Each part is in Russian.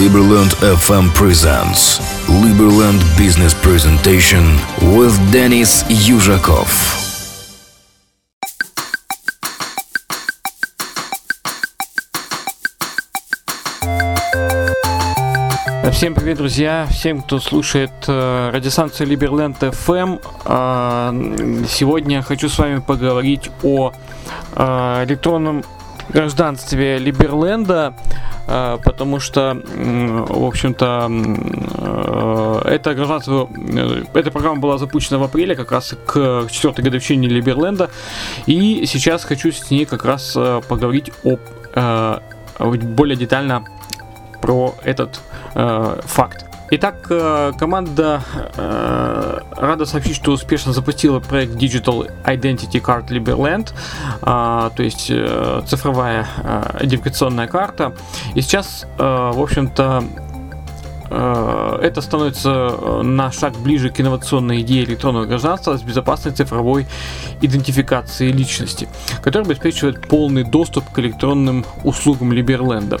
Liberland FM presents Liberland Business Presentation with Denis Yuzhakov. Всем привет, друзья! Всем, кто слушает э, радиостанцию Liberland FM. Э, сегодня хочу с вами поговорить о э, электронном гражданстве Либерленда, потому что, в общем-то, э, это гражданство, э, эта программа была запущена в апреле, как раз к четвертой годовщине Либерленда, и сейчас хочу с ней как раз поговорить о более детально про этот э, факт. Итак, э, команда э, рада сообщить, что успешно запустила проект Digital Identity Card Liberland, э, то есть э, цифровая э, идентификационная карта. И сейчас, э, в общем-то, это становится э, на шаг ближе к инновационной идее электронного гражданства с безопасной цифровой идентификацией личности, которая обеспечивает полный доступ к электронным услугам Либерленда.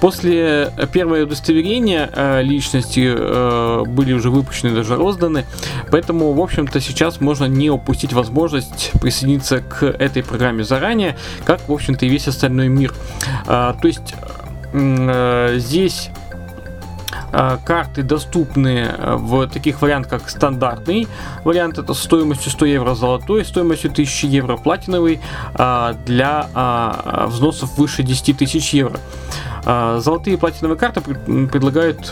После первого удостоверения э, личности были уже выпущены, даже розданы, поэтому, в общем-то, сейчас можно не упустить возможность присоединиться к этой программе заранее, как, в общем-то, и весь остальной мир. То есть здесь Э, карты доступны э, в таких вариантах, как стандартный вариант, это стоимостью 100 евро золотой, стоимостью 1000 евро платиновый э, для взносов выше 10 тысяч евро. Золотые и платиновые карты предлагают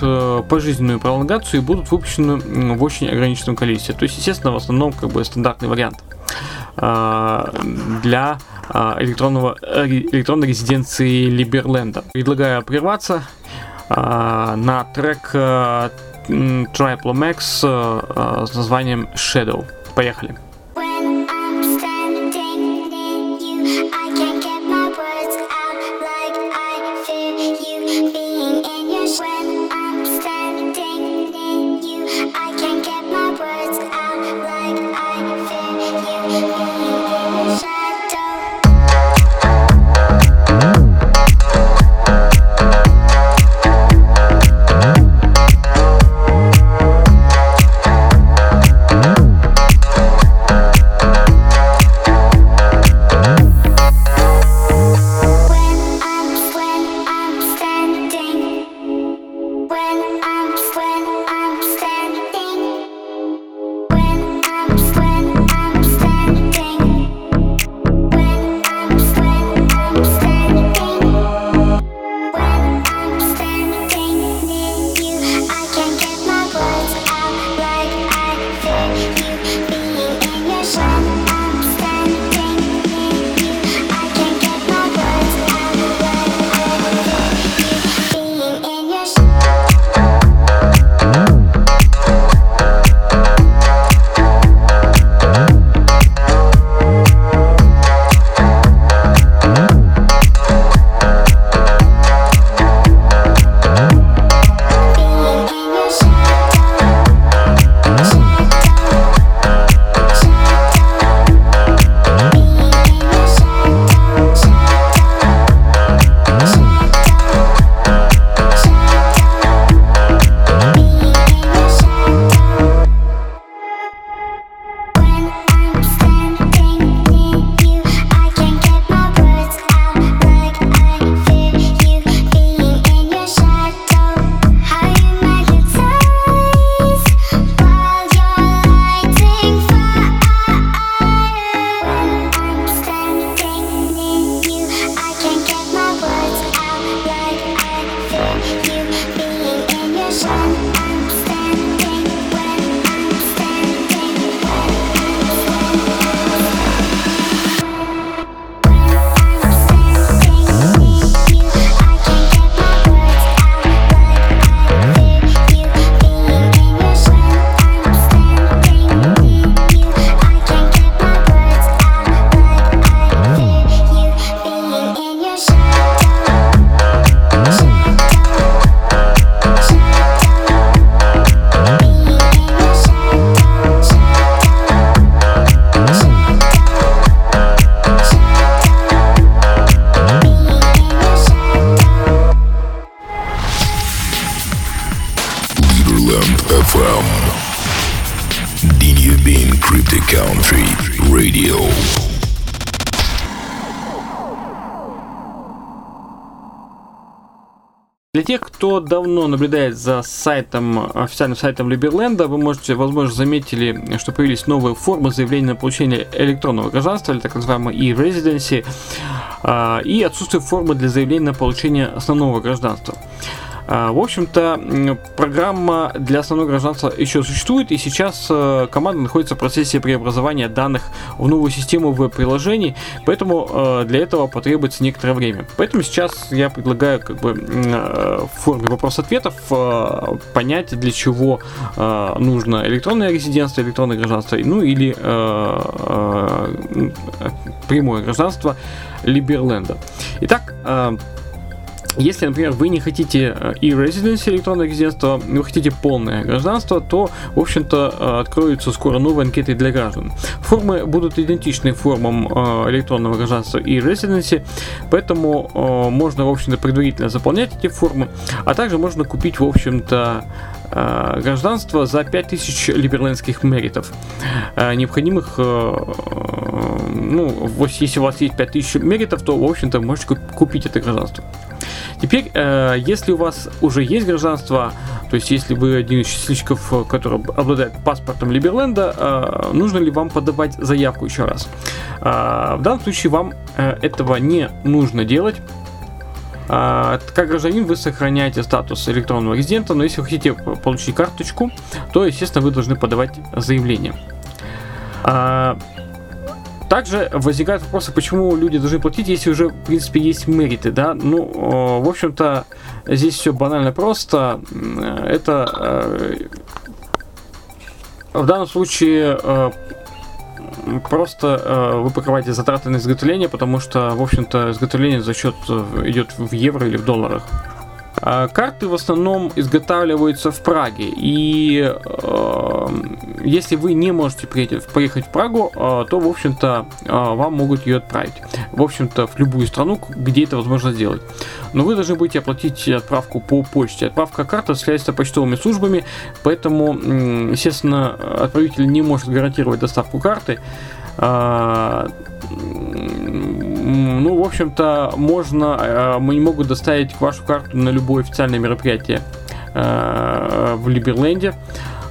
пожизненную пролонгацию и будут выпущены в очень ограниченном количестве. То есть, естественно, в основном как бы стандартный вариант для электронного, электронной резиденции Либерленда. Предлагаю прерваться на трек Triple Max с названием Shadow. Поехали. Кто давно наблюдает за сайтом, официальным сайтом Либерленда, вы можете, возможно, заметили, что появились новые формы заявления на получение электронного гражданства, или так называемого e-residency, а, и отсутствие формы для заявления на получение основного гражданства. А, в общем-то, программа для основного гражданства еще существует, и сейчас э, команда находится в процессе преобразования данных в новую систему веб-приложений, поэтому э, для этого потребуется некоторое время. Поэтому сейчас я предлагаю как бы э, в форме вопрос-ответов понять, для чего нужно электронное резидентство, электронное гражданство, ну или прямое гражданство Либерленда. Итак, если, например, вы не хотите э, и residency электронное резидентство, вы хотите полное гражданство, то, в общем-то, э, откроются скоро новые анкеты для граждан. Формы будут идентичны формам э, электронного гражданства и residency, поэтому можно, в общем-то, предварительно заполнять эти формы, а также можно купить, в общем-то, гражданство за 5000 либерлендских меритов, необходимых, ну, если у вас есть 5000 меритов, то, в общем-то, можете купить это гражданство. Теперь, э, если у вас уже есть гражданство, то есть если вы один из счастливчиков, который обладает паспортом Либерленда, э, нужно ли вам подавать заявку еще раз? Э, в данном случае вам э, этого не нужно делать. Uh, как гражданин вы сохраняете статус электронного резидента, но если вы хотите получить карточку, то, естественно, вы должны подавать заявление. Uh, также возникают вопросы, почему люди должны платить, если уже, в принципе, есть мериты, да? Ну, в общем-то, здесь все банально просто. Это э, в данном случае э, просто э, вы покрываете затраты на изготовление, потому что, в общем-то, изготовление за счет идет в евро или в долларах. А, карты в основном изготавливаются в Праге, и э, если вы не можете приехать, поехать в Прагу, э, то, в общем-то, э, вам могут ее отправить. В общем-то, в любую страну, где это возможно сделать. Но вы должны будете оплатить отправку по почте. Отправка карты осуществляется почтовыми службами, поэтому, естественно, отправитель не может гарантировать доставку карты. А, ну, в общем-то, можно, э, мы не могут доставить вашу карту на любое официальное мероприятие э, в Либерленде,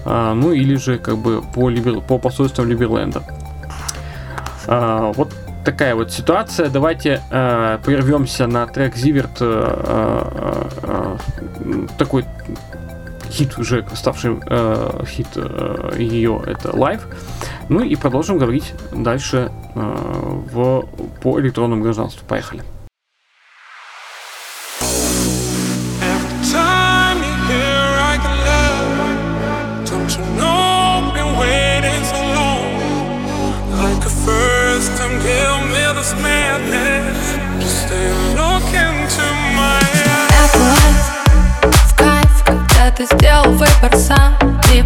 ну или же как бы по, Либер, по посольствам Либерленда. Вот такая вот ситуация. Давайте э, прервемся на трек Зиверт. Э, э, такой хит уже ставший э, хит э, ее это Live. Ну и продолжим говорить дальше э, в, по электронному гражданству. Поехали.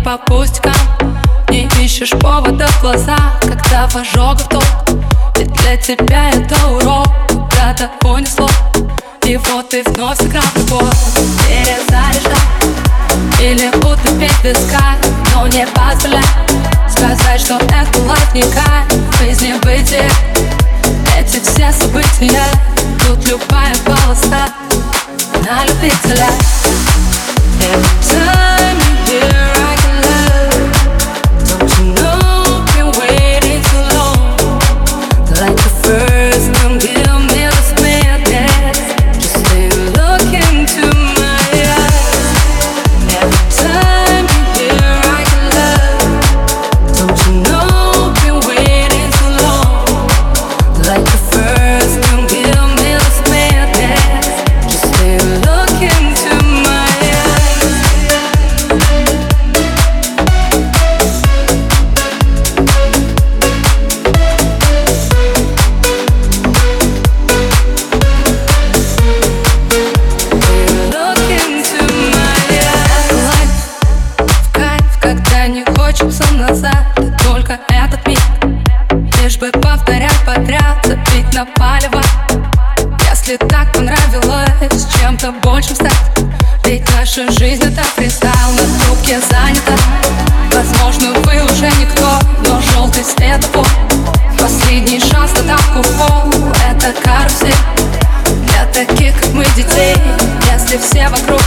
По пустякам Не ищешь повода в глаза Когда в ожогах топ И для тебя это урок Куда-то понесло И вот ты вновь сыграл любовь. Перезаряжай Или утопить песка Но не позволяй. Сказать, что это лайф не кайф Жизни бытие Эти все события Тут любая полоса На любителя. Time you hear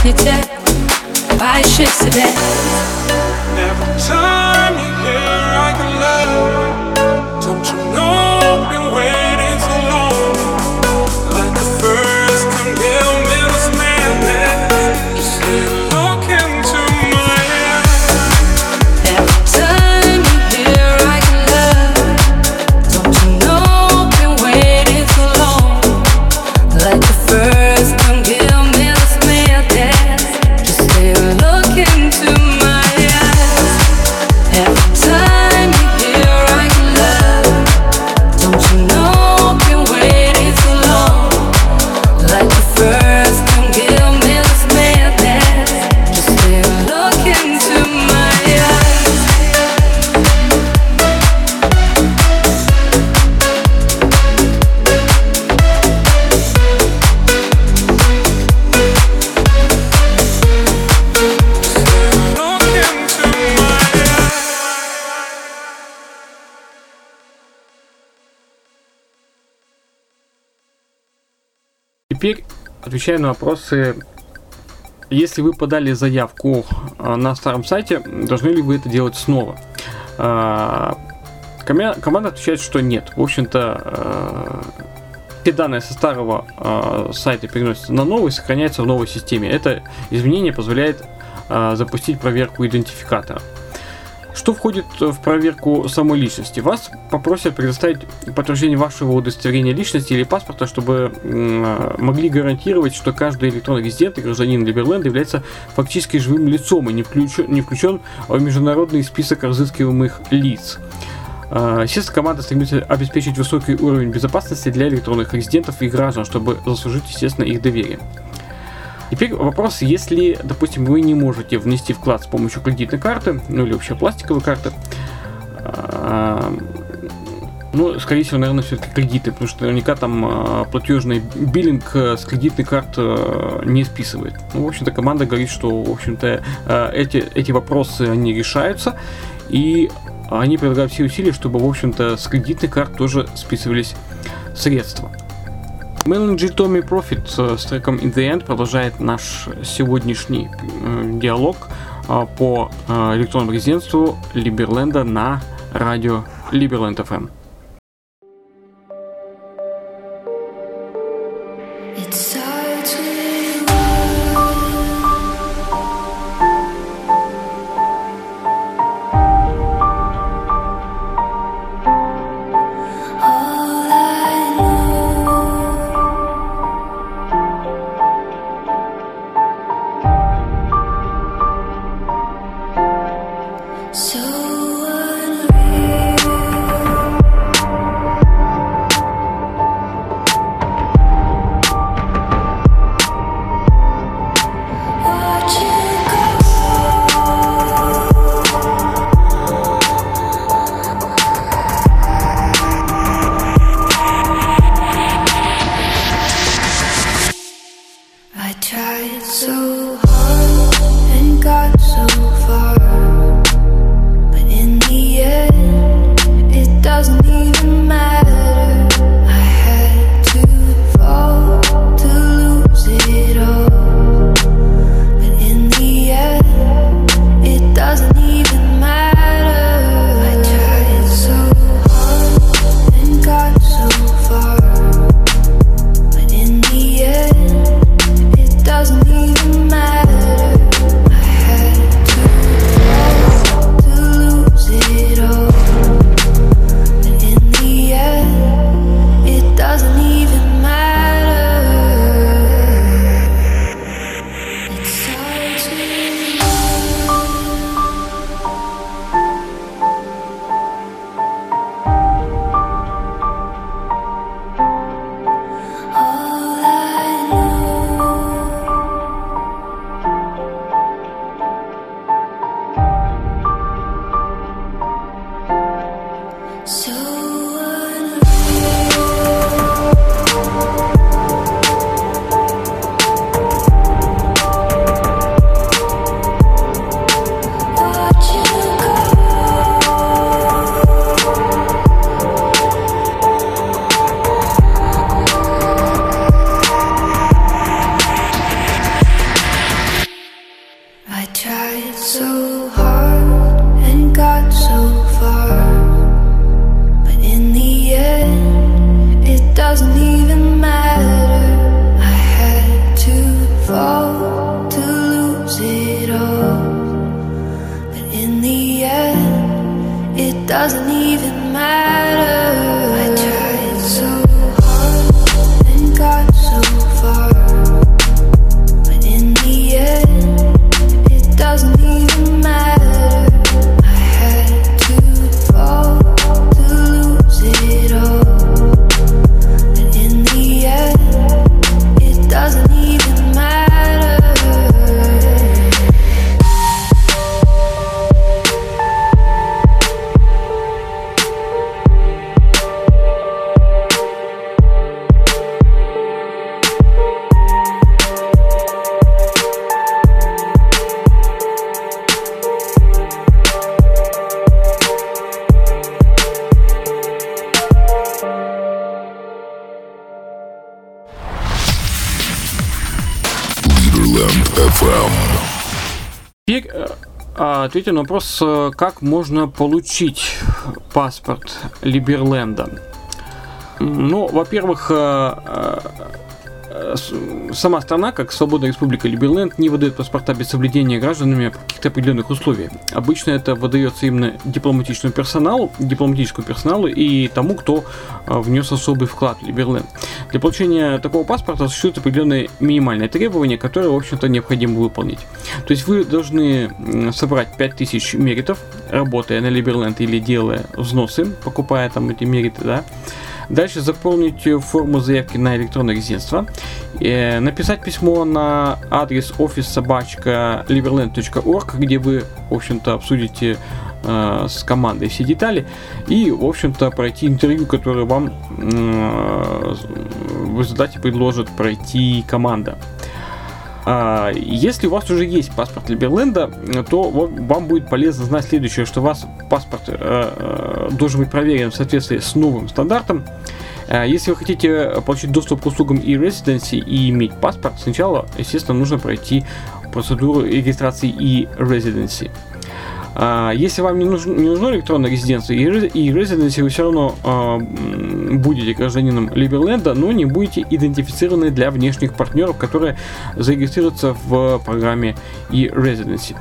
все вокруг не те Поищи в себе Теперь отвечая на вопросы. Если вы подали заявку а, на старом сайте, должны ли вы это делать снова? А, Команда отвечает, что нет. В общем-то, а, все данные со старого а, сайта переносятся на новый, сохраняются в новой системе. Это изменение позволяет а, запустить проверку идентификатора. Что входит в проверку самой личности? Вас попросят предоставить подтверждение вашего удостоверения личности или паспорта, чтобы м, могли гарантировать, что каждый электронный резидент и гражданин Либерленда является фактически живым лицом и не включен, не включен в международный список разыскиваемых лиц. А, Естественно, команда стремится обеспечить высокий уровень безопасности для электронных резидентов и граждан, чтобы заслужить, естественно, их доверие. Теперь вопрос, если, допустим, вы не можете внести вклад с помощью кредитной карты, ну или вообще пластиковой карты, а, ну, скорее всего, наверное, все-таки кредиты, потому что наверняка там а, платежный биллинг э, с кредитной карты э, не списывает. Ну, в общем-то, команда говорит, что, в общем-то, э, эти, эти вопросы, они решаются, и они прилагают все усилия, чтобы, в общем-то, с кредитной карт тоже списывались средства. G Tommy Profit э, с треком In The End продолжает наш сегодняшний э, диалог э, по э, электронному резидентству Либерленда на радио Либерленд FM. А, ответим на вопрос, э, как можно получить паспорт Либерленда. Ну, во-первых, э, Э, сама страна, как Свободная Республика Либерленд, не выдает паспорта без соблюдения гражданами каких-то определенных условий. Обычно это выдается именно дипломатическому персоналу, дипломатическому персоналу и тому, кто э, внес особый вклад в Либерленд. Для получения такого паспорта существуют определенные минимальные требования, которые, в общем-то, необходимо выполнить. То есть вы должны собрать 5000 меритов, работая на Либерленд или делая взносы, покупая там эти мериты, да, Дальше заполнить форму заявки на электронное резидентство. Э, написать письмо на адрес офис собачка liberland.org, где вы, в общем-то, обсудите э, с командой все детали и, в общем-то, пройти интервью, которое вам э, в результате предложит пройти команда. А, если у вас уже есть паспорт Либерленда, то вам будет полезно знать следующее, что у вас паспорт э, э, должен быть проверен в соответствии с новым стандартом. Э, если вы хотите получить доступ к услугам e-residency и иметь паспорт, сначала, естественно, нужно пройти процедуру регистрации e-residency. А, если вам не нужно, не нужно электронное резидентство и, и резиденции, вы все равно а, будете гражданином Либерленда, но не будете идентифицированы для внешних партнеров, которые зарегистрируются в программе и residency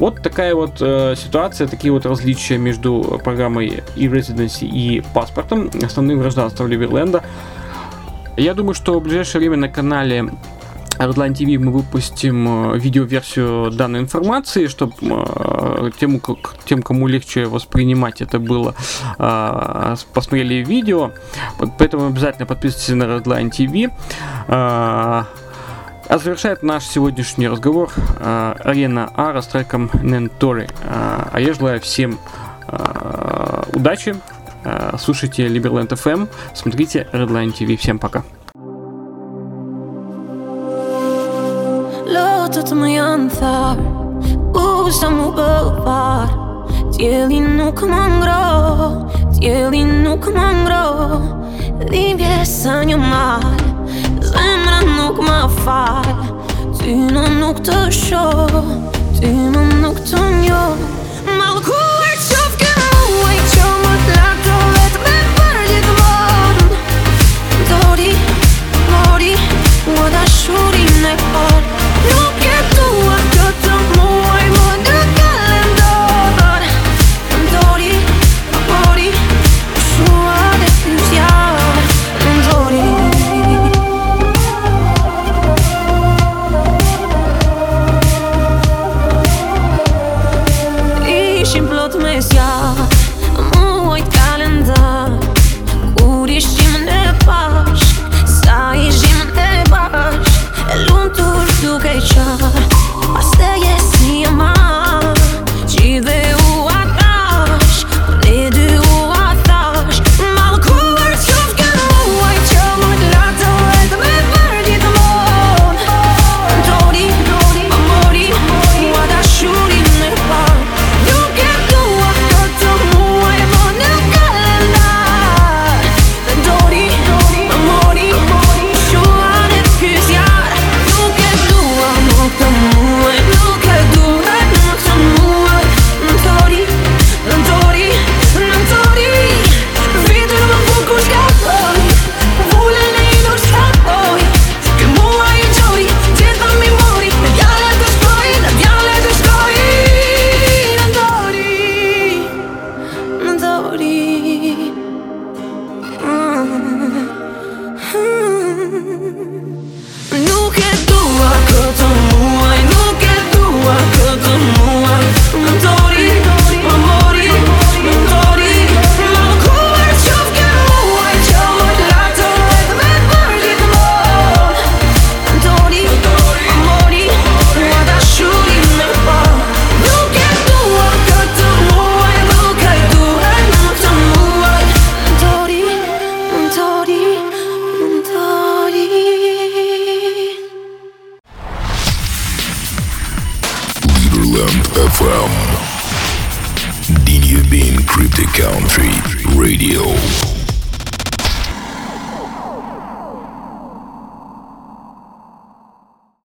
Вот такая вот э, ситуация, такие вот различия между программой и residency и паспортом, основным гражданством Либерленда. Я думаю, что в ближайшее время на канале Redline TV мы выпустим э, видеоверсию данной информации, чтобы э, тем, тем, кому легче воспринимать это было, э, посмотрели видео. Поэтому обязательно подписывайтесь на Redline TV. А завершает наш сегодняшний разговор Арена Ара с треком Нентори. А я желаю всем удачи. Слушайте Liberland FM, смотрите Redline TV. Всем пока. botët më janë tharë U sa mu bëpar Tjeli nuk më ngro Tjeli nuk më ngro. Dhimbje sa një malë Zemra nuk më falë. Ty në nuk të shohë Ty më nuk të njohë